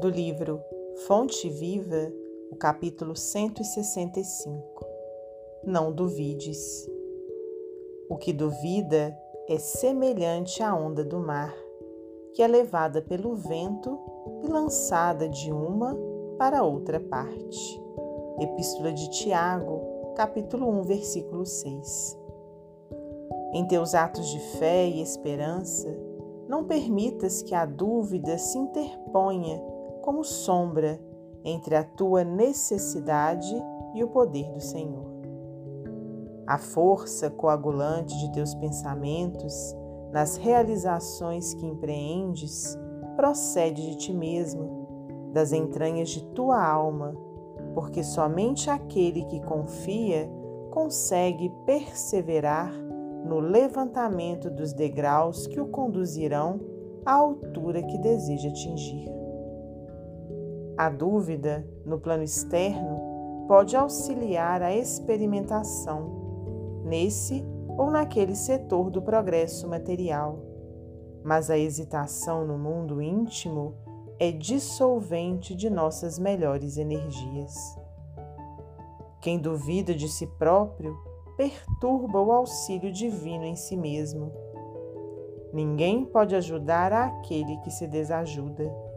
do livro Fonte Viva, o capítulo 165. Não duvides. O que duvida é semelhante à onda do mar, que é levada pelo vento e lançada de uma para outra parte. Epístola de Tiago, capítulo 1, versículo 6. Em teus atos de fé e esperança, não permitas que a dúvida se interponha como sombra entre a tua necessidade e o poder do Senhor. A força coagulante de teus pensamentos nas realizações que empreendes procede de ti mesmo, das entranhas de tua alma, porque somente aquele que confia consegue perseverar no levantamento dos degraus que o conduzirão à altura que deseja atingir. A dúvida, no plano externo, pode auxiliar a experimentação, nesse ou naquele setor do progresso material, mas a hesitação no mundo íntimo é dissolvente de nossas melhores energias. Quem duvida de si próprio perturba o auxílio divino em si mesmo. Ninguém pode ajudar aquele que se desajuda.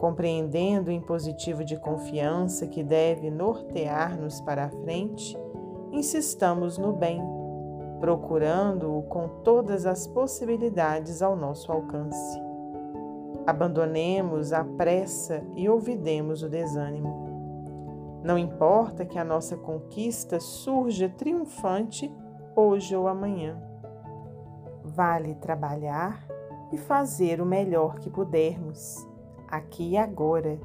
Compreendendo o impositivo de confiança que deve nortear-nos para a frente, insistamos no bem, procurando-o com todas as possibilidades ao nosso alcance. Abandonemos a pressa e ouvidemos o desânimo. Não importa que a nossa conquista surja triunfante hoje ou amanhã. Vale trabalhar e fazer o melhor que pudermos, aqui e agora,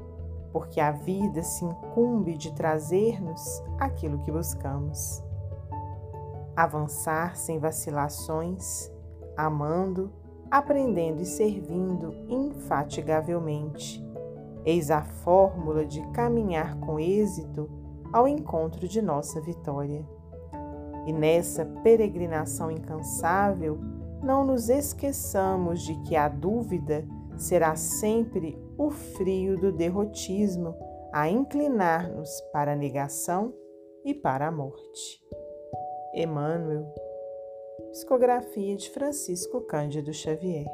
porque a vida se incumbe de trazer-nos aquilo que buscamos. Avançar sem vacilações, amando, aprendendo e servindo infatigavelmente Eis a fórmula de caminhar com êxito ao encontro de nossa vitória. E nessa peregrinação incansável, não nos esqueçamos de que a dúvida será sempre o frio do derrotismo a inclinar-nos para a negação e para a morte. Emmanuel, psicografia de Francisco Cândido Xavier.